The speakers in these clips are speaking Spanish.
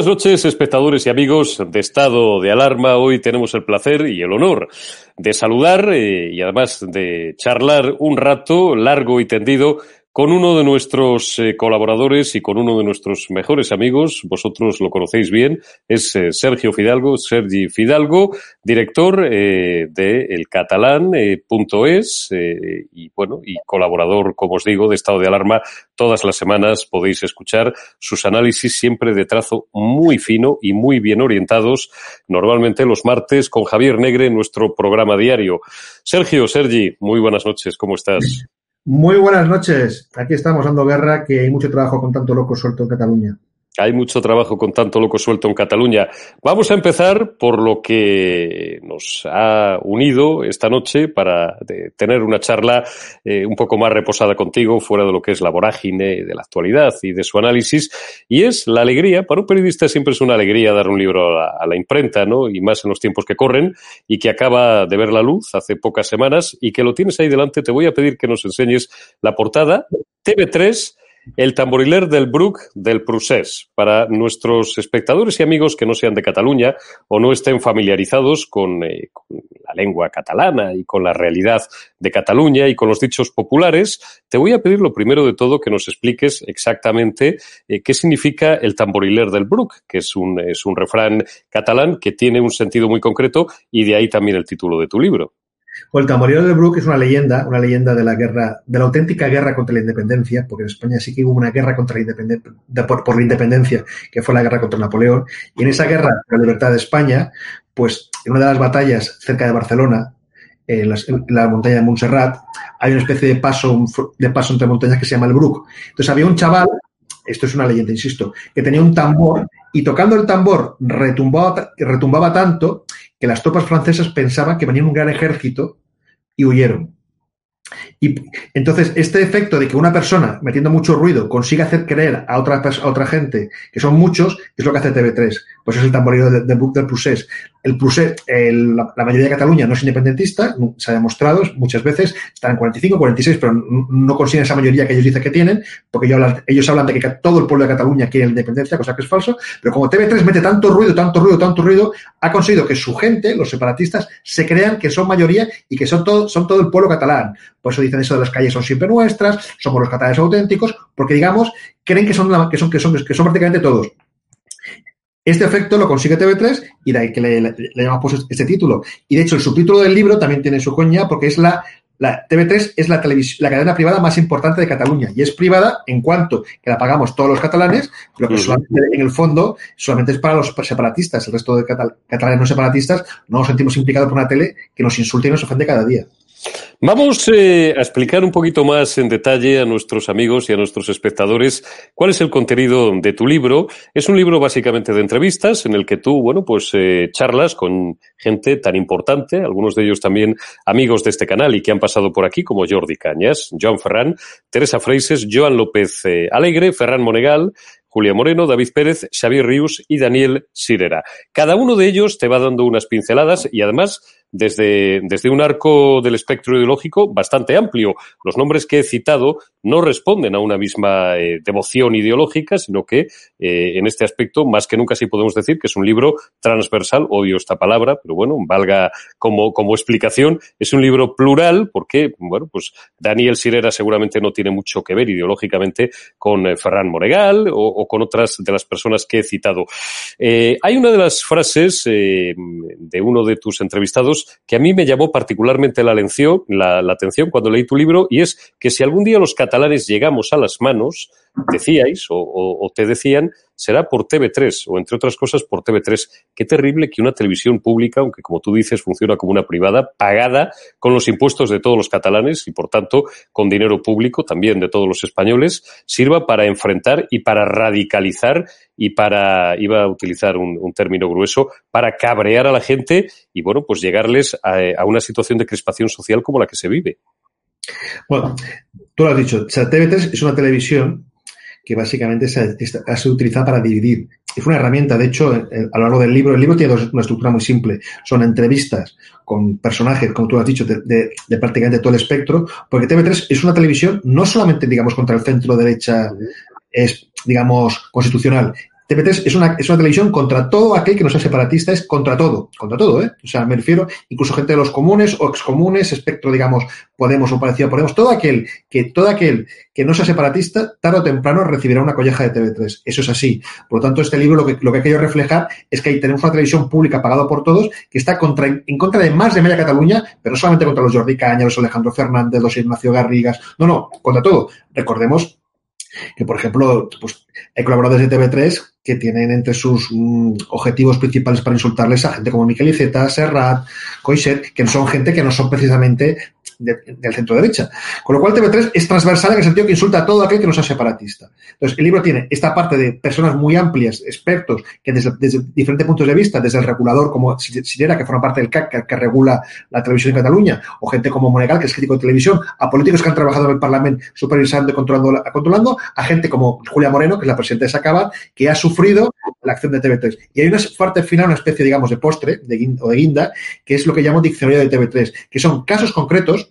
Buenas noches, espectadores y amigos de Estado de Alarma. Hoy tenemos el placer y el honor de saludar eh, y además de charlar un rato largo y tendido con uno de nuestros eh, colaboradores y con uno de nuestros mejores amigos, vosotros lo conocéis bien, es eh, Sergio Fidalgo, Sergi Fidalgo, director eh, de elcatalán.es y bueno, y colaborador, como os digo, de Estado de Alarma. Todas las semanas podéis escuchar sus análisis siempre de trazo muy fino y muy bien orientados, normalmente los martes con Javier Negre en nuestro programa diario. Sergio, Sergi, muy buenas noches, ¿cómo estás? Muy buenas noches. Aquí estamos dando guerra, que hay mucho trabajo con tanto loco suelto en Cataluña. Hay mucho trabajo con tanto loco suelto en Cataluña. Vamos a empezar por lo que nos ha unido esta noche para tener una charla eh, un poco más reposada contigo, fuera de lo que es la vorágine de la actualidad y de su análisis. Y es la alegría, para un periodista siempre es una alegría dar un libro a la, a la imprenta, ¿no? Y más en los tiempos que corren y que acaba de ver la luz hace pocas semanas y que lo tienes ahí delante. Te voy a pedir que nos enseñes la portada. TV3 el tamboriler del Bruc del Prusés. Para nuestros espectadores y amigos que no sean de Cataluña o no estén familiarizados con, eh, con, la lengua catalana y con la realidad de Cataluña y con los dichos populares, te voy a pedir lo primero de todo que nos expliques exactamente eh, qué significa el tamboriler del Bruc, que es un, es un refrán catalán que tiene un sentido muy concreto y de ahí también el título de tu libro. Pues el tamborero de Brook es una leyenda, una leyenda de la guerra, de la auténtica guerra contra la independencia, porque en España sí que hubo una guerra contra la independencia, por, la independencia, que fue la guerra contra Napoleón. Y en esa guerra por la libertad de España, pues en una de las batallas cerca de Barcelona, en la, en la montaña de Montserrat, hay una especie de paso, de paso entre montañas que se llama el Brook. Entonces había un chaval, esto es una leyenda, insisto, que tenía un tambor y tocando el tambor retumbaba, retumbaba tanto que las tropas francesas pensaban que venía un gran ejército y huyeron. Y entonces, este efecto de que una persona metiendo mucho ruido consiga hacer creer a otra, otra gente que son muchos, es lo que hace TV3. Pues es el tamborero del de, de, del Prusés. El Prusés, la, mayoría de Cataluña no es independentista, se ha demostrado muchas veces, están en 45, 46, pero no, no consiguen esa mayoría que ellos dicen que tienen, porque ellos hablan, ellos hablan de que todo el pueblo de Cataluña quiere la independencia, cosa que es falso, pero como TV3 mete tanto ruido, tanto ruido, tanto ruido, ha conseguido que su gente, los separatistas, se crean que son mayoría y que son todo, son todo el pueblo catalán. Por eso dicen eso de las calles son siempre nuestras, somos los catalanes auténticos, porque digamos, creen que son, que son, que son, que son prácticamente todos. Este efecto lo consigue TV3 y de ahí que le, le, le llamamos pues este título. Y de hecho, el subtítulo del libro también tiene su coña porque es la, la TV3 es la, la cadena privada más importante de Cataluña y es privada en cuanto que la pagamos todos los catalanes, pero que solamente en el fondo solamente es para los separatistas. El resto de catal catalanes no separatistas no nos sentimos implicados por una tele que nos insulta y nos ofende cada día. Vamos eh, a explicar un poquito más en detalle a nuestros amigos y a nuestros espectadores cuál es el contenido de tu libro. Es un libro básicamente de entrevistas en el que tú, bueno, pues eh, charlas con gente tan importante, algunos de ellos también amigos de este canal y que han pasado por aquí, como Jordi Cañas, Joan Ferran, Teresa Freises, Joan López eh, Alegre, Ferran Monegal, Julia Moreno, David Pérez, Xavier Rius y Daniel Sirera. Cada uno de ellos te va dando unas pinceladas y además desde, desde un arco del espectro ideológico bastante amplio. Los nombres que he citado no responden a una misma eh, devoción ideológica, sino que eh, en este aspecto, más que nunca sí podemos decir que es un libro transversal, odio esta palabra, pero bueno, valga como, como explicación, es un libro plural porque, bueno, pues Daniel Sirera seguramente no tiene mucho que ver ideológicamente con eh, Ferran Moregal o, con otras de las personas que he citado. Eh, hay una de las frases de uno de tus entrevistados que a mí me llamó particularmente la, atención, atención cuando leí tu libro y es que si algún día los catalanes llegamos a las manos, decíais o, o te decían, será por TV3 o entre otras cosas por TV3. Qué terrible que una televisión pública, aunque como tú dices funciona como una privada, pagada con los impuestos de todos los catalanes y por tanto con dinero público también de todos los españoles, sirva para enfrentar y para radicalizar y para, iba a utilizar un, término grueso, para cabrear a la gente y bueno, pues llegarles a, una situación de crispación social como la que se vive. Bueno, tú lo has dicho, o sea, TV3 es una televisión que básicamente se, ha sido utilizada para dividir. Fue una herramienta, de hecho, a lo largo del libro, el libro tiene una estructura muy simple. Son entrevistas con personajes, como tú has dicho, de, de, de prácticamente todo el espectro, porque TV3 es una televisión no solamente, digamos, contra el centro derecha, es, digamos, constitucional, TV3 es una, televisión contra todo aquel que no sea separatista, es contra todo, contra todo, ¿eh? O sea, me refiero incluso gente de los comunes o excomunes, espectro, digamos, Podemos o parecido a Podemos, todo aquel que, todo aquel que no sea separatista, tarde o temprano recibirá una colleja de TV3. Eso es así. Por lo tanto, este libro lo que, lo que ha querido reflejar es que ahí tenemos una televisión pública pagada por todos que está contra, en contra de más de media Cataluña, pero no solamente contra los Jordi Caña, los Alejandro Fernández, los Ignacio Garrigas, no, no, contra todo. Recordemos que, por ejemplo, pues, hay colaboradores de TV3 que tienen entre sus mm, objetivos principales para insultarles a gente como Miquel Iceta, Serrat, Coixet, que son gente que no son precisamente del centro derecha. Con lo cual TV3 es transversal en el sentido que insulta a todo aquel que no sea separatista. Entonces, el libro tiene esta parte de personas muy amplias, expertos, que desde, diferentes puntos de vista, desde el regulador como Sirera, que forma parte del CAC, que, regula la televisión en Cataluña, o gente como Monegal, que es crítico de televisión, a políticos que han trabajado en el Parlamento supervisando y controlando, controlando a gente como Julia Moreno, que es la presidenta de Sacabat, que ha sufrido la acción de TV3. Y hay una parte final, una especie, digamos, de postre de, o de guinda, que es lo que llamo diccionario de TV3, que son casos concretos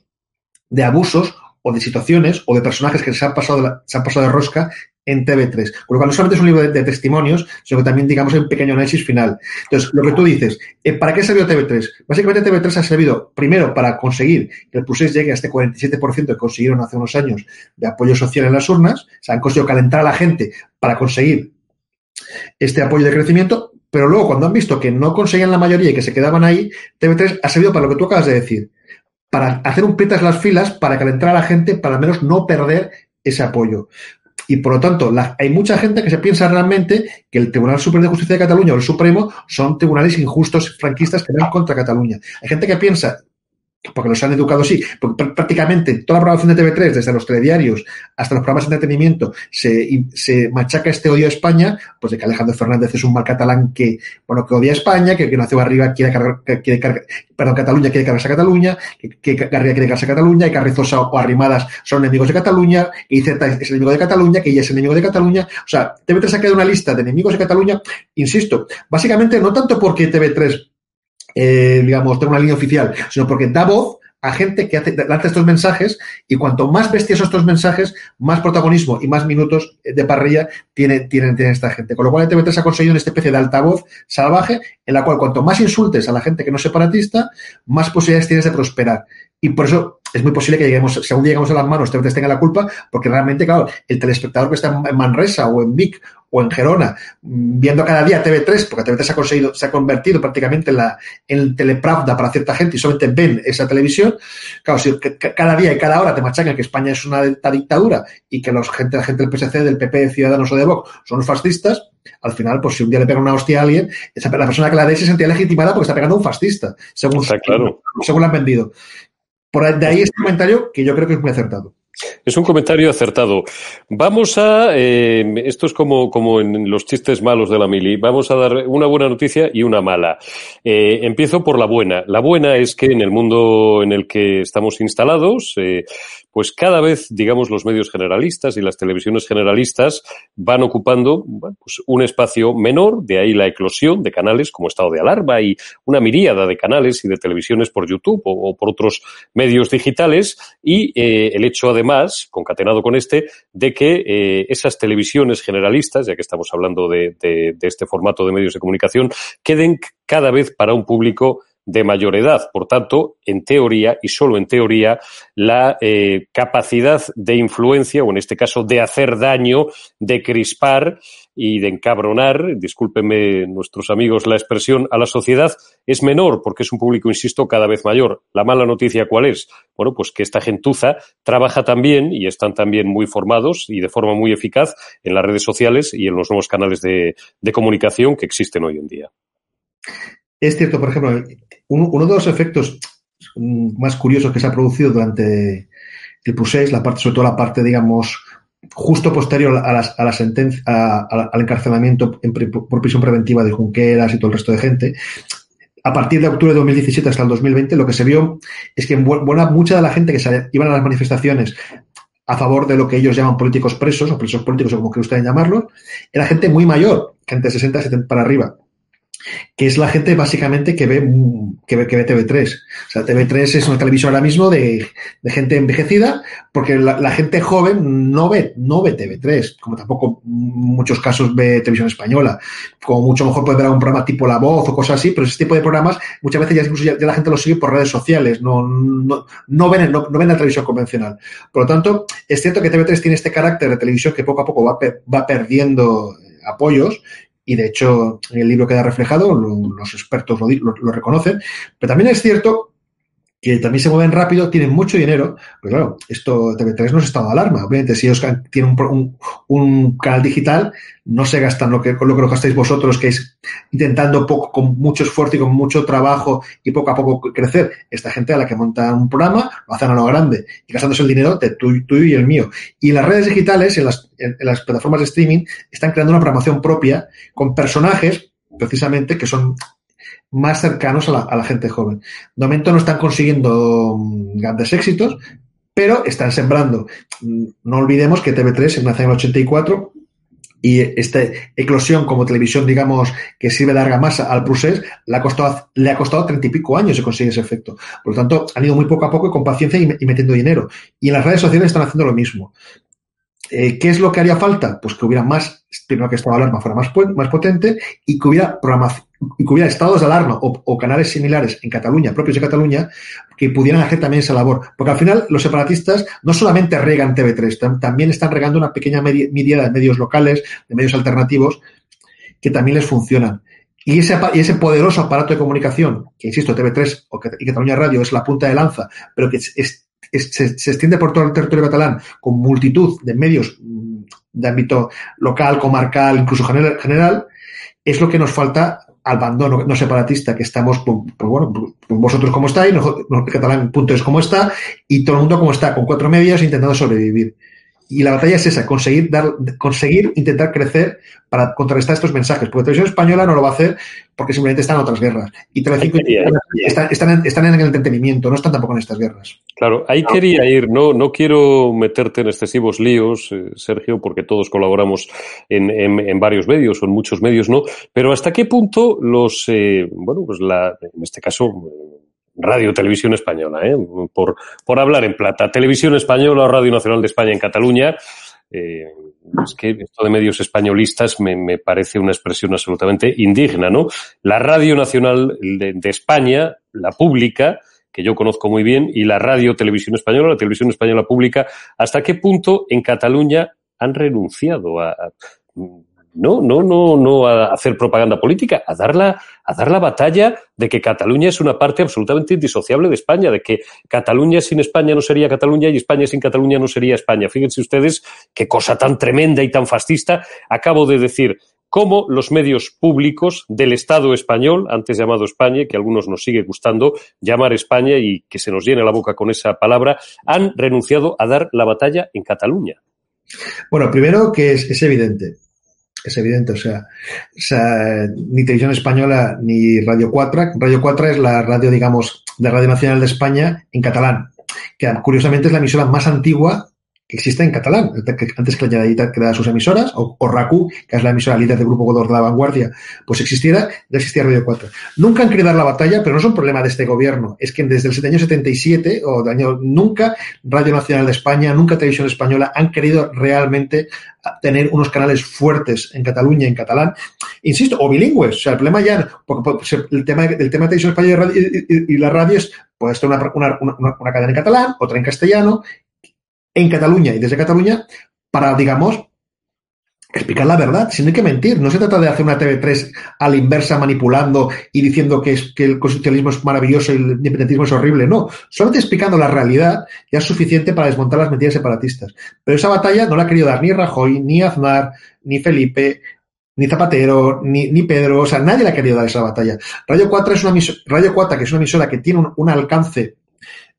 de abusos o de situaciones o de personajes que se han pasado de, se han pasado de rosca en TV3. Con lo cual no solamente es un libro de, testimonios, sino que también, digamos, hay un pequeño análisis final. Entonces, lo que tú dices, eh, ¿para qué sirvió TV3? Básicamente TV3 ha servido, primero, para conseguir que el PUSES llegue a este 47% que consiguieron hace unos años de apoyo social en las urnas. se han conseguido calentar a la gente para conseguir este apoyo de crecimiento, pero luego, cuando han visto que no conseguían la mayoría y que se quedaban ahí, TV3 ha servido para lo que tú acabas de decir para hacer un pietas las filas, para calentar a la gente, para al menos no perder ese apoyo. Y por lo tanto, hay mucha gente que se piensa realmente que el Tribunal Supremo de Justicia de Cataluña o el Supremo son tribunales injustos franquistas que van contra Cataluña. Hay gente que piensa porque los han educado así, prácticamente toda la programación de TV3, desde los telediarios hasta los programas de entretenimiento, se, se machaca este odio a España, pues de que Alejandro Fernández es un mal catalán que, bueno, que odia a España, que, que nació arriba quiere cargar, quiere cargar, perdón, Cataluña quiere cargarse a Cataluña, que, que Garriga quiere cargarse a Cataluña, y Carrizosa o Arrimadas son enemigos de Cataluña, y Z es enemigo de Cataluña, que ella es enemigo de Cataluña. O sea, TV3 ha quedado una lista de enemigos de Cataluña, insisto, básicamente no tanto porque TV3 eh, digamos, tengo una línea oficial, sino porque da voz a gente que hace, lanza estos mensajes y cuanto más bestias son estos mensajes, más protagonismo y más minutos de parrilla tiene, tiene esta gente. Con lo cual, TV3 ha conseguido una especie de altavoz salvaje en la cual cuanto más insultes a la gente que no es separatista, más posibilidades tienes de prosperar. Y por eso es muy posible que lleguemos, si algún llegamos a las manos, TV3 tenga la culpa, porque realmente, claro, el telespectador que está en Manresa o en Vic o en Gerona, viendo cada día TV3, porque TV3 se ha conseguido, se ha convertido prácticamente en la en el telepravda para cierta gente y solamente ven esa televisión, claro, si cada día y cada hora te machacan que España es una dictadura y que los gente, la gente del PSC, del PP, de Ciudadanos o de Vox son fascistas, al final, pues si un día le pega una hostia a alguien, esa, la persona que la dé se sentía legitimada porque está pegando a un fascista, según, claro. según la han vendido. Por de ahí este comentario que yo creo que es muy acertado. Es un comentario acertado. Vamos a, eh, esto es como, como en los chistes malos de la mili, vamos a dar una buena noticia y una mala. Eh, empiezo por la buena. La buena es que en el mundo en el que estamos instalados, eh, pues cada vez, digamos, los medios generalistas y las televisiones generalistas van ocupando pues un espacio menor, de ahí la eclosión de canales como Estado de Alarma y una miríada de canales y de televisiones por YouTube o, por otros medios digitales y el hecho además, concatenado con este, de que eh, esas televisiones generalistas, ya que estamos hablando de, de este formato de medios de comunicación, queden cada vez para un público de mayor edad. Por tanto, en teoría, y solo en teoría, la eh, capacidad de influencia, o en este caso de hacer daño, de crispar y de encabronar, discúlpenme nuestros amigos la expresión, a la sociedad, es menor, porque es un público, insisto, cada vez mayor. La mala noticia, ¿cuál es? Bueno, pues que esta gentuza trabaja también y están también muy formados y de forma muy eficaz en las redes sociales y en los nuevos canales de comunicación que existen hoy en día. Es cierto, por ejemplo, uno, de los efectos más curiosos que se ha producido durante el PUSES, la parte, sobre todo la parte, digamos, justo posterior a, la, a la sentencia, al encarcelamiento por prisión preventiva de Junqueras y todo el resto de gente, a partir de octubre de 2017 hasta el 2020, lo que se vio es que buena, mucha de la gente que se iban a las manifestaciones a favor de lo que ellos llaman políticos presos o presos políticos o como que ustedes llamarlo, era gente muy mayor, gente de 60, 70 para arriba. Que es la gente básicamente que ve, que ve, que ve TV3. O sea, TV3 es una televisión ahora mismo de, de gente envejecida, porque la, gente joven no ve, no ve TV3, como tampoco en muchos casos ve televisión española. Como mucho mejor puede ver algún programa tipo La Voz o cosas así, pero ese tipo de programas muchas veces ya incluso ya, la gente los sigue por redes sociales, no, no, no, ven, no, no ven la televisión convencional. Por lo tanto, es cierto que TV3 tiene este carácter de televisión que poco a poco va, va perdiendo apoyos y de hecho el libro queda reflejado, lo, los expertos lo, reconocen, pero también es cierto que también se mueven rápido, tienen mucho dinero, pero claro, esto TV3 no es estado de alarma. Obviamente, si ellos tienen un, un, canal digital, no se gastan lo que, lo que lo gastáis vosotros, que es intentando poco, con mucho esfuerzo y con mucho trabajo y poco a poco crecer. Esta gente a la que monta un programa, lo hacen a lo grande y gastándose el dinero de tuyo, y el mío. Y las redes digitales, en las, en las plataformas de streaming, están creando una programación propia con personajes precisamente que son más cercanos a la, a la, gente joven. De momento no están consiguiendo mm, grandes éxitos, pero están sembrando. No olvidemos que TV3 nace en el 84 y esta eclosión como televisión, digamos, que sirve de larga masa al procés, le ha costado, treinta y pico años de conseguir ese efecto. Por lo tanto, han ido muy poco a poco y con paciencia y metiendo dinero. Y en las redes sociales están haciendo lo mismo. Eh, ¿Qué es lo que haría falta? Pues que hubiera más, primero que estado de alarma fuera más, más potente y que hubiera programación y que hubiera estados de alarma o, canales similares en Cataluña, propios de Cataluña, que pudieran hacer también esa labor. Porque al final los separatistas no solamente regan TV3, también están regando una pequeña media de medios locales, de medios alternativos, que también les funcionan. Y ese, y ese poderoso aparato de comunicación, que insisto, TV3 o y Cataluña Radio es la punta de lanza, pero que es, se, se, extiende por todo el territorio catalán con multitud de medios mm, de ámbito local, comarcal, incluso general, es lo que nos falta al bando no, separatista que estamos, pues, pues bueno, pues vosotros como estáis, nosotros, catalán punto es como está, y todo el mundo como está, con cuatro medios intentando sobrevivir. Y la batalla es esa, conseguir, dar, conseguir intentar crecer para contrarrestar estos mensajes. Porque Televisión Española no lo va a hacer porque simplemente están en otras guerras. Y Telecinco están, están, en, están en el entretenimiento, no están tampoco en estas guerras. Claro, ahí no. quería ir. No, no quiero meterte en excesivos líos, eh, Sergio, porque todos colaboramos en, en, en, varios medios o en muchos medios, ¿no? Pero hasta qué punto los, eh, bueno, pues la, en este caso, Radio Televisión Española, ¿eh? por, por hablar en plata. Televisión Española o Radio Nacional de España en Cataluña. Eh, es que esto de medios españolistas me, me, parece una expresión absolutamente indigna, ¿no? La Radio Nacional de, España, la pública, que yo conozco muy bien, y la Radio Televisión Española, la Televisión Española Pública, ¿hasta qué punto en Cataluña han renunciado a, a no, no, no, no a hacer propaganda política, a dar, la, a dar la batalla de que Cataluña es una parte absolutamente indisociable de España, de que Cataluña sin España no sería Cataluña y España sin Cataluña no sería España. Fíjense ustedes qué cosa tan tremenda y tan fascista acabo de decir cómo los medios públicos del Estado español, antes llamado España, que a algunos nos sigue gustando llamar España y que se nos llene la boca con esa palabra, han renunciado a dar la batalla en Cataluña. Bueno, primero que es evidente, es evidente, o sea, ni Televisión Española ni Radio 4. Radio 4 es la radio, digamos, de Radio Nacional de España en catalán, que curiosamente es la emisora más antigua que existe en catalán, antes que la Generalitat creara sus emisoras, o, o RACU, que es la emisora líder del Grupo Godor de la Vanguardia, pues existiera, ya existía Radio 4. Nunca han querido dar la batalla, pero no es un problema de este gobierno, es que desde el año 77, o de año, nunca Radio Nacional de España, nunca Televisión Española han querido realmente tener unos canales fuertes en Cataluña, en catalán, insisto, o bilingües, o sea, el problema ya, porque el tema, el tema de Televisión Española y, y, y la radio es, puede estar una, una, una, una cadena en catalán, otra en castellano, en Cataluña y desde Cataluña para, digamos, explicar la verdad, si no hay que mentir. No se trata de hacer una TV3 a la inversa manipulando y diciendo que, es, que el constitucionalismo es maravilloso y el independentismo es horrible. No, solamente explicando la realidad ya es suficiente para desmontar las mentiras separatistas. Pero esa batalla no la ha querido dar ni Rajoy, ni Aznar, ni Felipe, ni Zapatero, ni, Pedro, o sea, nadie le ha querido dar esa batalla. Radio 4 es una emisora, Radio 4, que es una emisora que tiene un, un alcance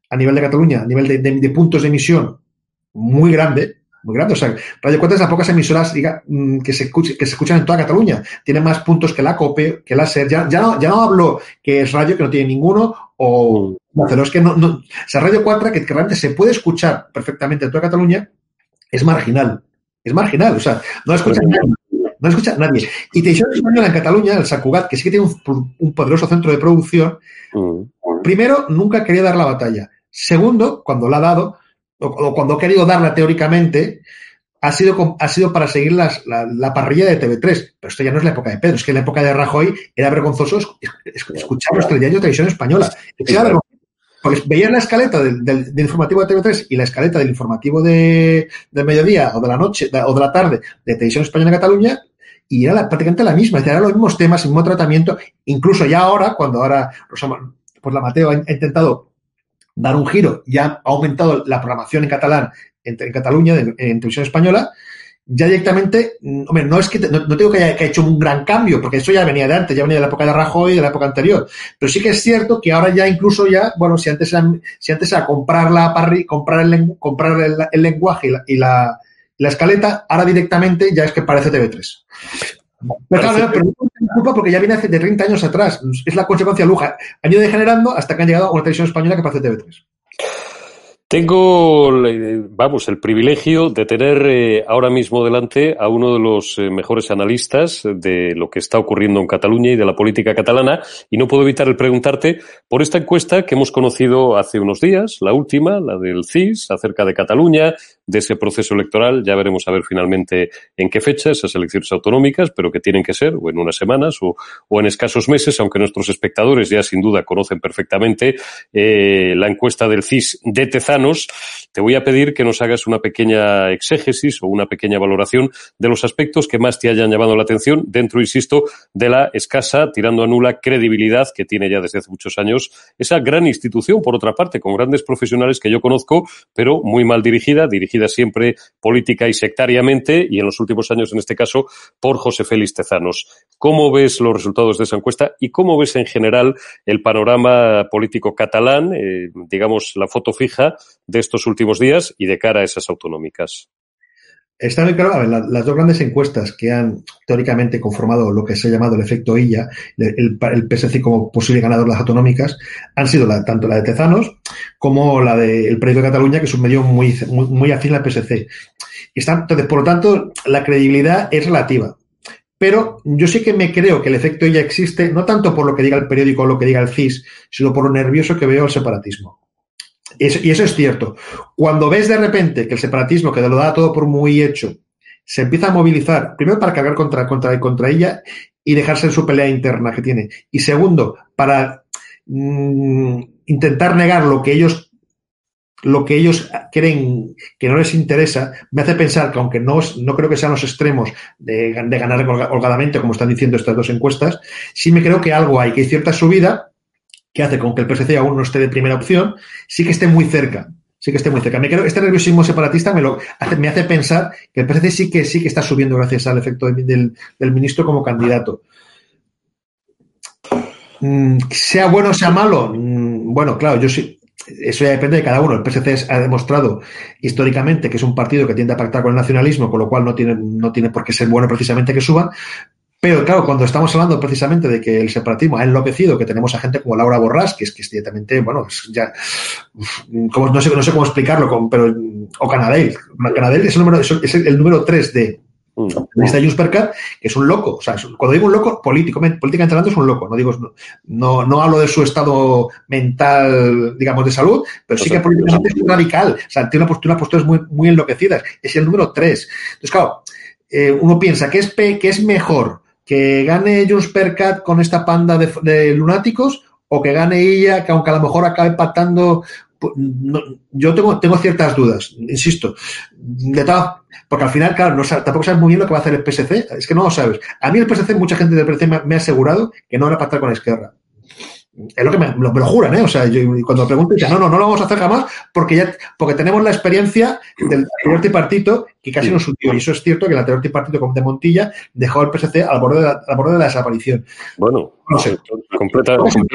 a nivel de Cataluña, a nivel de puntos de emisión muy grande, muy grande. O sea, Radio 4 es de las pocas emisoras diga, mm, que, se que se escuchan en toda Cataluña. Tiene más puntos que la COPE, que la SER. Ya, ya, no, ya no hablo que es radio que no tiene ninguno o no, es que no, no, o sea, Radio 4 que, que realmente se puede escuchar perfectamente en toda Cataluña es marginal. Es marginal. O sea, no la escuchan nadie. no la escucha nadie. Y Televisión Española en Cataluña, el Sacugat, que sí que tiene un, poderoso centro de producción, mm. primero, nunca quería dar la batalla. Segundo, cuando la ha dado, o, cuando ha querido darla teóricamente, ha sido, ha sido para seguir las, la, parrilla de TV3. Pero esto ya no es la época de Pedro, es que en la época de Rajoy era vergonzoso escuchar los telediarios de televisión española. Porque veías la escaleta del, informativo de TV3 y la escaleta del informativo de, del mediodía o de la noche o de la tarde de Televisión Española de Cataluña y era prácticamente la misma, eran los mismos temas, el mismo tratamiento, incluso ya ahora, cuando ahora pues la Mateo ha intentado dar un giro y ha aumentado la programación en catalán en, Cataluña, en, televisión española, ya directamente, mm, hombre, no es que, no, no tengo que haya, hecho un gran cambio, porque eso ya venía de antes, ya venía de la época de Rajoy de la época anterior. Pero sí que es cierto que ahora ya incluso ya, bueno, si antes era, si antes era comprar la parri, comprar el, comprar el, lenguaje y la, y la, la, escaleta, ahora directamente ya es que parece TV3. Pero claro, pero culpa porque ya viene hace de 30 años atrás. Es la consecuencia luja. Han ido degenerando hasta que han llegado a una televisión española que parece TV3. Tengo, vamos, el privilegio de tener eh, ahora mismo delante a uno de los eh, mejores analistas de lo que está ocurriendo en Cataluña y de la política catalana y no puedo evitar el preguntarte por esta encuesta que hemos conocido hace unos días, la última, la del CIS, acerca de Cataluña, de ese proceso electoral. Ya veremos a ver finalmente en qué fecha esas elecciones autonómicas, pero que tienen que ser o en unas semanas o, en escasos meses, aunque nuestros espectadores ya sin duda conocen perfectamente eh, la encuesta del CIS de Tezanos. Te voy a pedir que nos hagas una pequeña exégesis o una pequeña valoración de los aspectos que más te hayan llamado la atención dentro, insisto, de la escasa, tirando a nula credibilidad que tiene ya desde hace muchos años esa gran institución, por otra parte, con grandes profesionales que yo conozco, pero muy mal dirigida, dirigida siempre política y sectariamente, y en los últimos años, en este caso, por José Félix Tezanos. ¿Cómo ves los resultados de esa encuesta y cómo ves en general el panorama político catalán, eh, digamos, la foto fija de estos últimos días y de cara a esas autonómicas? Está muy claro, a ver, las dos grandes encuestas que han teóricamente conformado lo que se ha llamado el efecto ILLA, el, PSC como posible ganador de las autonómicas, han sido la, tanto la de Tezanos como la del Proyecto de Cataluña, que es un medio muy, muy, afín al PSC. entonces, por lo tanto, la credibilidad es relativa. Pero yo sí que me creo que el efecto ILLA existe, no tanto por lo que diga el periódico o lo que diga el CIS, sino por lo nervioso que veo el separatismo y eso es cierto. Cuando ves de repente que el separatismo, que lo da todo por muy hecho, se empieza a movilizar, primero para cargar contra, contra, contra ella y dejarse en su pelea interna que tiene. Y segundo, para mm, intentar negar lo que ellos lo que ellos creen que no les interesa, me hace pensar que aunque no, no creo que sean los extremos de, de ganar holgadamente, como están diciendo estas dos encuestas, sí me creo que algo hay, que hay cierta subida que hace con que el PSC aún no esté de primera opción, sí que esté muy cerca. Sí que esté muy cerca. Me creo, este nerviosismo separatista me, lo hace, me hace pensar que el PSC sí que, sí que está subiendo gracias al efecto del, ministro como candidato. Mm, sea bueno o sea malo, mm, bueno, claro, yo sí, eso ya depende de cada uno. El PSC ha demostrado históricamente que es un partido que tiende a pactar con el nacionalismo, con lo cual no tiene, no tiene por qué ser bueno precisamente que suban, pero claro, cuando estamos hablando precisamente de que el separatismo ha enloquecido, que tenemos a gente como Laura Borrás, que es que es directamente, bueno, es ya, como, no, sé, no sé cómo explicarlo, pero, o Canadell. Canadell es el número, es el número 3 de, mm. esta Juspercat, que es un loco. O sea, cuando digo un loco, político, políticamente hablando es un loco. No digo, no, no hablo de su estado mental, digamos, de salud, pero sí que políticamente es radical. O sea, tiene una postura, posturas muy, muy enloquecidas. Es el número 3. Entonces, claro, eh, uno piensa que es, que es mejor que gane Jules Percat con esta panda de, lunáticos o que gane ella, que aunque a lo mejor acabe patando. Pues, yo tengo, tengo ciertas dudas, insisto. De porque al final, claro, tampoco sabes muy bien lo que va a hacer el PSC. Es que no lo sabes. A mí el PSC, mucha gente del PSC me, ha asegurado que no van a pactar con la izquierda. Es lo que me, lo, juran, ¿eh? O sea, yo, cuando pregunto, no, no, no lo vamos a hacer jamás porque ya, porque tenemos la experiencia del anterior tripartito que casi nos hundió. Y eso es cierto que el anterior tripartito de Montilla dejó al PSC al borde de la, al borde de la desaparición. Bueno, no sé. completamente.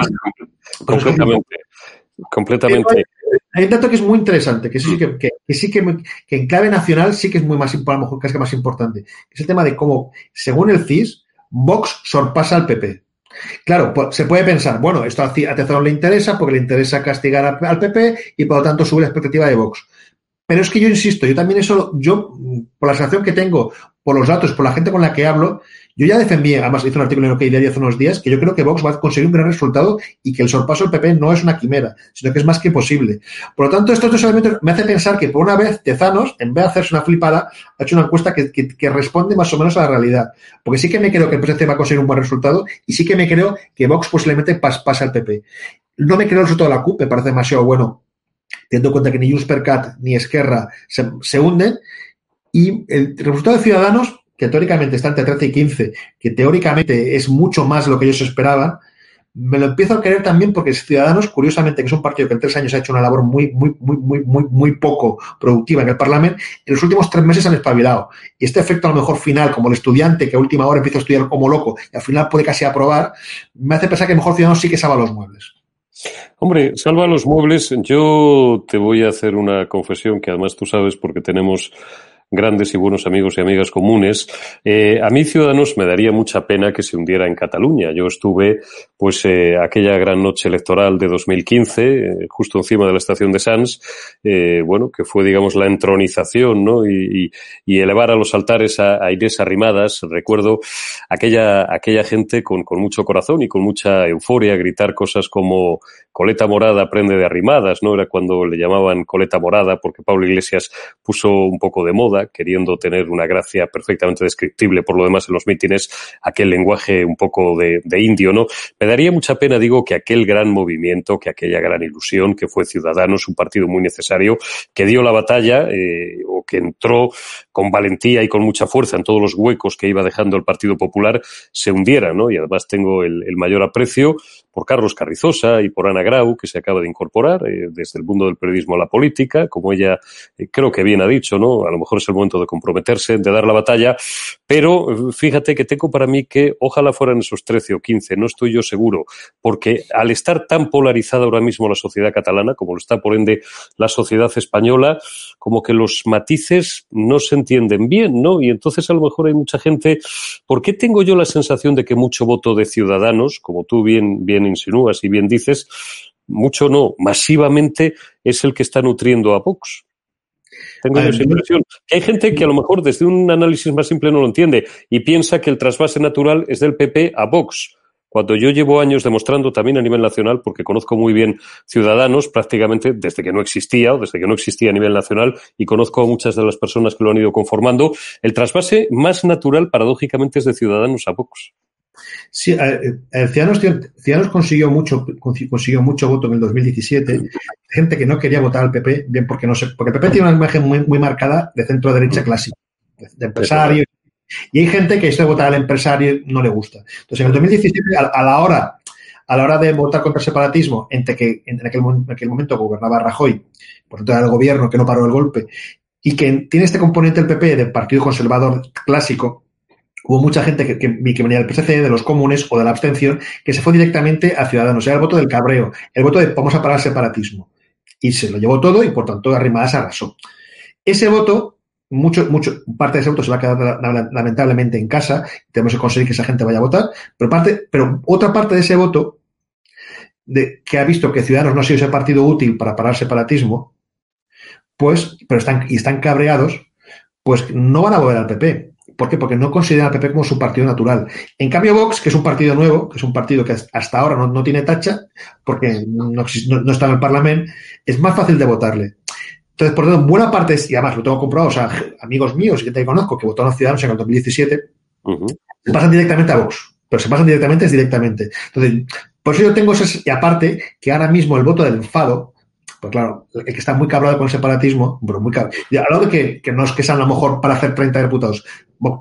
Completamente. Hay un dato que es muy interesante, que sí que, que, sí que, que, en clave nacional sí que es muy más, a lo mejor casi más importante. Es el tema de cómo, según el CIS, Vox sorpasa al PP. Claro, pues, se puede pensar, bueno, esto a Tezanos le interesa porque le interesa castigar al PP y por lo tanto sube la expectativa de Vox. Pero es que yo insisto, yo también eso, yo, por la sensación que tengo, por los datos, por la gente con la que hablo, yo ya defendí, además hice un artículo en OK hace unos días, que yo creo que Vox va a conseguir un gran resultado y que el sorpaso del PP no es una quimera, sino que es más que posible. Por lo tanto, estos dos elementos me hace pensar que por una vez Tezanos, en vez de hacerse una flipada, ha hecho una encuesta que, que, responde más o menos a la realidad. Porque sí que me creo que el PSC va a conseguir un buen resultado y sí que me creo que Vox posiblemente pase al PP. No me creo el resultado de la CUP, me parece demasiado bueno, teniendo en cuenta que ni Junts Cat ni Esquerra se, se hunden. Y el resultado de Ciudadanos, que teóricamente está entre 13 y 15, que teóricamente es mucho más lo que ellos esperaban, me lo empiezo a creer también porque Ciudadanos, curiosamente, que es un partido que en tres años ha hecho una labor muy, muy, muy, muy, muy, muy poco productiva en el Parlamento, en los últimos tres meses han espabilado. Y este efecto a lo mejor final, como el estudiante que a última hora empieza a estudiar como loco y al final puede casi aprobar, me hace pensar que mejor Ciudadanos sí que salva los muebles. Hombre, salva los muebles. Yo te voy a hacer una confesión que además tú sabes porque tenemos grandes y buenos amigos y amigas comunes. Eh, a mí, Ciudadanos, me daría mucha pena que se hundiera en Cataluña. Yo estuve, pues, eh, aquella gran noche electoral de 2015, eh, justo encima de la estación de Sants, eh, bueno, que fue, digamos, la entronización, ¿no? Y, y, y elevar a los altares a, a, Inés Arrimadas. Recuerdo aquella, aquella gente con, con mucho corazón y con mucha euforia gritar cosas como Coleta Morada aprende de Arrimadas, ¿no? Era cuando le llamaban Coleta Morada porque Pablo Iglesias puso un poco de moda queriendo tener una gracia perfectamente descriptible por lo demás en los mítines, aquel lenguaje un poco de, indio, ¿no? Me daría mucha pena, digo, que aquel gran movimiento, que aquella gran ilusión que fue Ciudadanos, un partido muy necesario, que dio la batalla eh, o que entró con valentía y con mucha fuerza en todos los huecos que iba dejando el Partido Popular, se hundiera, ¿no? Y además tengo el mayor aprecio por Carlos Carrizosa y por Ana Grau, que se acaba de incorporar eh, desde el mundo del periodismo a la política, como ella eh, creo que bien ha dicho, ¿no? A lo mejor es el momento de comprometerse, de dar la batalla, pero fíjate que tengo para mí que ojalá fueran esos 13 o 15, no estoy yo seguro, porque al estar tan polarizada ahora mismo la sociedad catalana, como lo está por ende la sociedad española, como que los matices no se entienden bien, ¿no? Y entonces a lo mejor hay mucha gente, ¿por qué tengo yo la sensación de que mucho voto de ciudadanos, como tú bien, bien insinúas y bien dices, mucho no, masivamente es el que está nutriendo a Vox. Tengo esa impresión. Hay gente que a lo mejor desde un análisis más simple no lo entiende y piensa que el trasvase natural es del PP a Vox. Cuando yo llevo años demostrando también a nivel nacional, porque conozco muy bien ciudadanos prácticamente desde que no existía o desde que no existía a nivel nacional y conozco a muchas de las personas que lo han ido conformando, el trasvase más natural paradójicamente es de ciudadanos a Vox. Sí, eh, eh, Ciudadanos, Ciudadanos, consiguió mucho, consiguió mucho voto en el 2017. Gente que no quería votar al PP, bien porque no sé, porque el PP tiene una imagen muy, muy marcada de centro derecha clásico, de, de empresario. Y hay gente que esto de votar al empresario no le gusta. Entonces, en el 2017, a, a la hora a la hora de votar contra el separatismo, entre que en aquel, en aquel momento gobernaba Rajoy, por tanto era el gobierno que no paró el golpe, y que tiene este componente el PP del Partido Conservador clásico, hubo mucha gente que, que, que, venía del PSC, de los comunes o de la abstención, que se fue directamente a Ciudadanos. Era el voto del cabreo, el voto de vamos a parar separatismo. Y se lo llevó todo y por tanto Arrimadas arrasó. Ese voto, mucho, mucho, parte de ese voto se va a quedar lamentablemente en casa. Tenemos que conseguir que esa gente vaya a votar. Pero, parte, pero otra parte de ese voto, de, que ha visto que Ciudadanos no ha sido ese partido útil para parar separatismo, pues, pero están, y están cabreados, pues no van a volver al PP ¿Por qué? Porque no considera al PP como su partido natural. En cambio, Vox, que es un partido nuevo, que es un partido que hasta ahora no, no tiene tacha, porque no, no, no, está en el Parlamento, es más fácil de votarle. Entonces, por tanto, buena parte, y además lo tengo comprobado, o sea, amigos míos y que te conozco que votaron a Ciudadanos en el 2017, uh -huh. se pasan directamente a Vox. Pero se pasan directamente es directamente. Entonces, por eso yo tengo ese, y aparte, que ahora mismo el voto del enfado, pues claro, el que está muy cabrado con el separatismo, pero muy cabrado. Y lo de que, que no es que sean a lo mejor para hacer 30 diputados,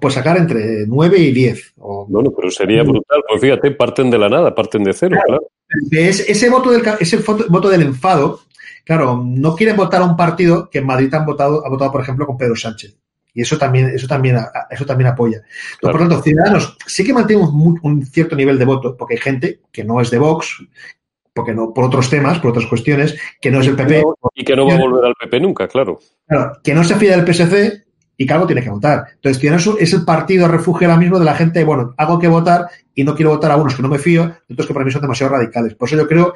pues sacar entre 9 y 10. O... Bueno, pero sería brutal, pues fíjate, parten de la nada, parten de cero, claro. claro. Es, ese, voto del, ese voto del enfado, claro, no quieren votar a un partido que en Madrid han votado, ha votado, por ejemplo, con Pedro Sánchez. Y eso también, eso también, eso también apoya. Entonces, claro. Por lo tanto, Ciudadanos sí que mantiene un, un, cierto nivel de voto, porque hay gente que no es de Vox, porque no, por otros temas, por otras cuestiones, que no es el PP. Y que no va a volver al PP nunca, claro. Claro, que no se fía del PSC y que algo tiene que votar. Entonces, Ciudadanos es el partido refugio ahora mismo de la gente, bueno, hago que votar y no quiero votar a unos que no me fío, otros que para mí son demasiado radicales. Por eso yo creo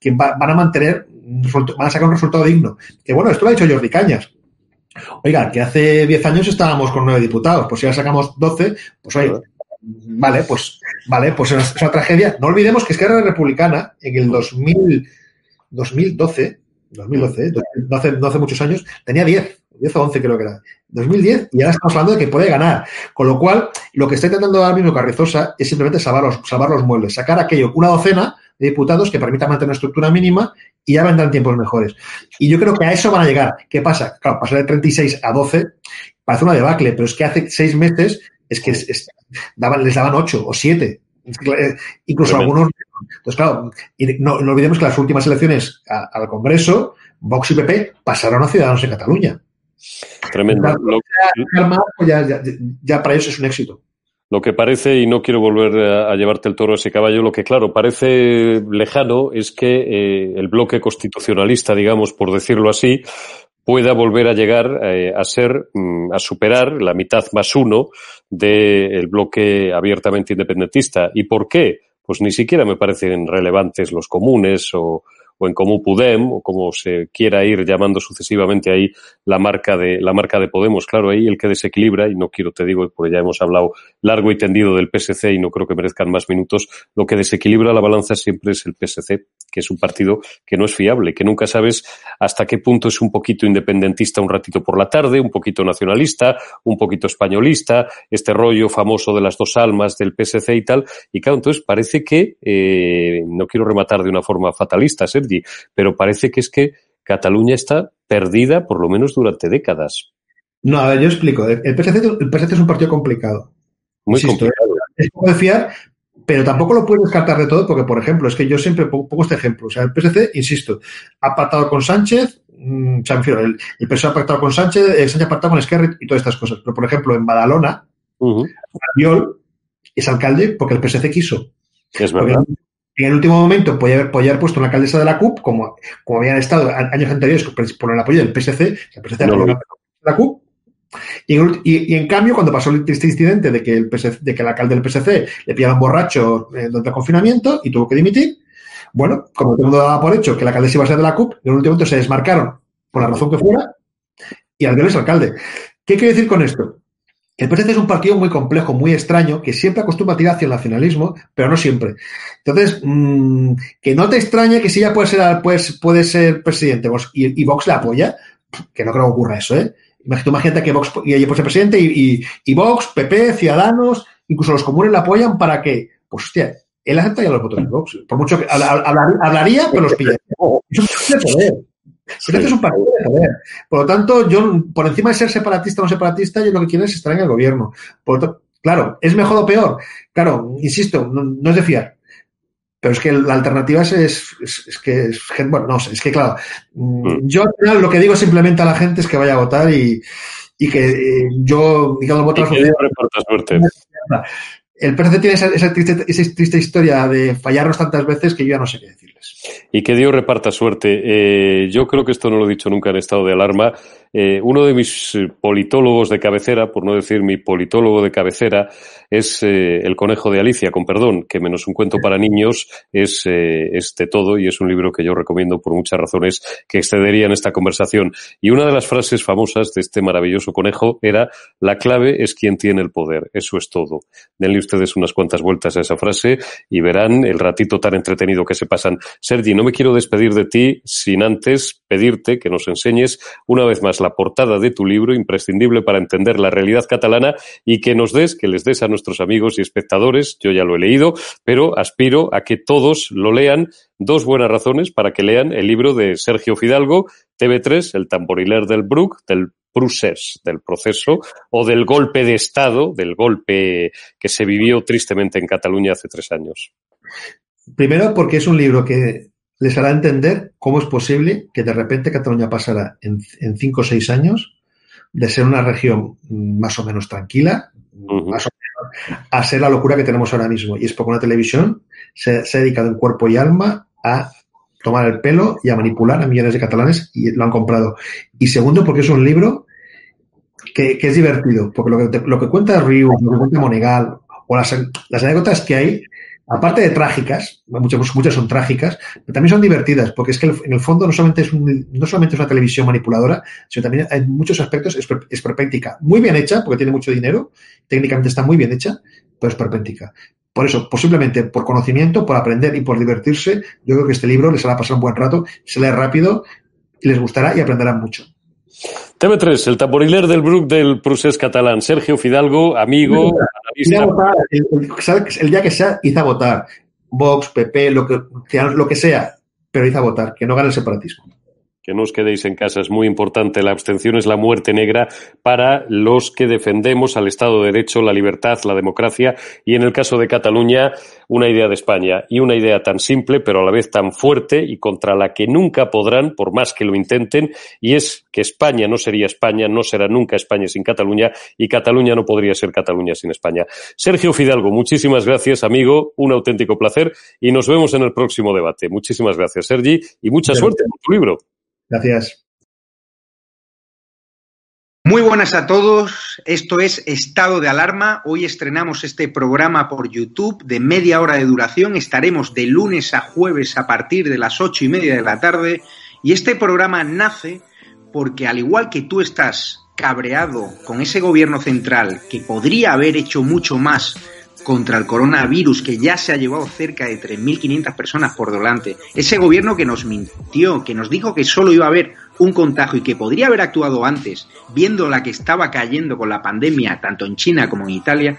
que va, van a mantener, van a sacar un resultado digno. Que bueno, esto lo ha dicho Jordi Cañas. Oiga, que hace 10 años estábamos con nueve diputados, pues si ya sacamos 12, pues oye, vale, pues vale, pues es una tragedia. No olvidemos que Esquerra Republicana en el 2000, 2012, 2012, no hace, no hace muchos años, tenía 10. 10 o 11 creo que era, 2010, y ahora estamos hablando de que puede ganar. Con lo cual, lo que está intentando ahora mismo Carrizosa es simplemente salvar los, salvar los muebles, sacar aquello, una docena de diputados que permitan mantener una estructura mínima y ya vendrán tiempos mejores. Y yo creo que a eso van a llegar. ¿Qué pasa? Claro, pasar de 36 a 12 parece una debacle, pero es que hace seis meses es que daban, les daban 8 o 7. Eh, incluso algunos. Entonces, claro, y no, olvidemos que las últimas elecciones al Congreso, Vox y PP pasaron a Ciudadanos en Cataluña. Tremendo. Pues ya, para eso es un éxito. Lo que parece, y no quiero volver a, llevarte el toro a ese caballo, lo que claro parece lejano es que eh, el bloque constitucionalista, digamos, por decirlo así, pueda volver a llegar eh, a ser, mm, a superar la mitad más uno del bloque abiertamente independentista. ¿Y por qué? Pues ni siquiera me parecen relevantes los comunes o, o en Comú Pudem, o como se quiera ir llamando sucesivamente ahí la marca de, la marca de Podemos. Claro, ahí el que desequilibra, y no quiero, te digo, porque ya hemos hablado largo y tendido del PSC y no creo que merezcan más minutos, lo que desequilibra la balanza siempre es el PSC, que es un partido que no es fiable, que nunca sabes hasta qué punto es un poquito independentista un ratito por la tarde, un poquito nacionalista, un poquito españolista, este rollo famoso de las dos almas del PSC y tal. Y claro, entonces parece que, eh, no quiero rematar de una forma fatalista, pero parece que es que Cataluña está perdida por lo menos durante décadas. No, a ver, yo explico. El PSC, es un partido complicado. Muy complicado. Es poco de fiar, pero tampoco lo puedes descartar de todo porque, por ejemplo, es que yo siempre pongo este ejemplo. O sea, el PSC, insisto, ha pactado con Sánchez, mm, o sea, el, el PSC ha pactado con Sánchez, el Sánchez ha pactado con Esquerra y todas estas cosas. Pero, por ejemplo, en Badalona, uh es alcalde porque el PSC quiso. Es verdad en el último momento podía haber, puesto una alcaldesa de la CUP, como, como habían estado años anteriores por el apoyo del PSC, el PSC de la CUP. Y en, cambio, cuando pasó el triste incidente de que el, de que el alcalde del PSC le pillaban borracho eh, durante el confinamiento y tuvo que dimitir, bueno, como todo el mundo daba por hecho que la alcaldesa iba a ser de la CUP, en el último momento se desmarcaron por la razón que fuera y al es alcalde. ¿Qué quiere decir con esto? El PSC es un partido muy complejo, muy extraño, que siempre acostumbra a tirar hacia el nacionalismo, pero no siempre. Entonces, mm, que no te extrañe que si ya puede ser, pues, puede ser presidente y, Vox le apoya, que no creo que ocurra eso, ¿eh? Imagínate que Vox y puede ser presidente y, Vox, PP, Ciudadanos, incluso los comunes le apoyan para que, pues hostia, él ya los votos de Vox. Por mucho que hablaría, pero los pilla. Eso es poder. Este es un partido de poder. Por lo tanto, yo, por encima de ser separatista o no separatista, yo lo que quiero es estar en el gobierno. Por claro, ¿es mejor o peor? Claro, insisto, no, es de fiar. Pero es que la alternativa es, es, que, es, bueno, no sé, es que claro, mm. yo al final lo que digo simplemente a la gente es que vaya a votar y, y que eh, yo, digamos, la el PRC tiene esa, triste, historia de fallarnos tantas veces que yo ya no sé qué decirles. Y que Dios reparta suerte. Eh, yo creo que esto no lo he dicho nunca en estado de alarma. Eh, uno de mis eh, politólogos de cabecera, por no decir mi politólogo de cabecera, es eh, El conejo de Alicia, con perdón, que menos un cuento para niños es, eh, de todo y es un libro que yo recomiendo por muchas razones que excedería en esta conversación. Y una de las frases famosas de este maravilloso conejo era la clave es quien tiene el poder. Eso es todo. Denle ustedes unas cuantas vueltas a esa frase y verán el ratito tan entretenido que se pasan. Sergi, no me quiero despedir de ti sin antes pedirte que nos enseñes una vez más la portada de tu libro, imprescindible para entender la realidad catalana, y que nos des, que les des a nuestros amigos y espectadores, yo ya lo he leído, pero aspiro a que todos lo lean. Dos buenas razones para que lean el libro de Sergio Fidalgo, TV3, El tamboriler del Brook, del procés, del proceso o del golpe de Estado, del golpe que se vivió tristemente en Cataluña hace tres años. Primero, porque es un libro que les hará entender cómo es posible que de repente Cataluña pasara en, cinco o seis años de ser una región más o menos tranquila, más o menos, a ser la locura que tenemos ahora mismo. Y es porque una televisión se, ha dedicado en cuerpo y alma a tomar el pelo y a manipular a millones de catalanes y lo han comprado. Y segundo, porque es un libro que, es divertido, porque lo que, lo que cuenta Río, lo que cuenta Monegal, o las, las anécdotas que hay aparte de trágicas, muchas, son trágicas, pero también son divertidas, porque es que en el fondo no solamente es, no solamente es una televisión manipuladora, sino también en muchos aspectos es, es perpéntica. Muy bien hecha, porque tiene mucho dinero, técnicamente está muy bien hecha, pero es perpéntica. Por eso, posiblemente por conocimiento, por aprender y por divertirse, yo creo que este libro les hará pasar un buen rato, se lee rápido les gustará y aprenderán mucho. TV3, el tamboriler del Brook del Prusés catalán, Sergio Fidalgo, amigo, el, día que sea, hizo a votar. Vox, PP, lo que, lo que sea, pero hizo a votar, que no gane el separatismo que no os quedéis en casa. Es muy importante. La abstención es la muerte negra para los que defendemos al Estado de Derecho, la libertad, la democracia y, en el caso de Cataluña, una idea de España y una idea tan simple, pero a la vez tan fuerte y contra la que nunca podrán, por más que lo intenten, y es que España no sería España, no será nunca España sin Cataluña y Cataluña no podría ser Cataluña sin España. Sergio Fidalgo, muchísimas gracias, amigo. Un auténtico placer y nos vemos en el próximo debate. Muchísimas gracias, Sergi, y mucha suerte con tu libro. Gracias. Muy buenas a todos, esto es Estado de Alarma. Hoy estrenamos este programa por YouTube de media hora de duración. Estaremos de lunes a jueves a partir de las ocho y media de la tarde. Y este programa nace porque al igual que tú estás cabreado con ese gobierno central que podría haber hecho mucho más contra el coronavirus que ya se ha llevado cerca de 3.500 personas por delante, ese gobierno que nos mintió, que nos dijo que solo iba a haber un contagio y que podría haber actuado antes, viendo la que estaba cayendo con la pandemia tanto en China como en Italia,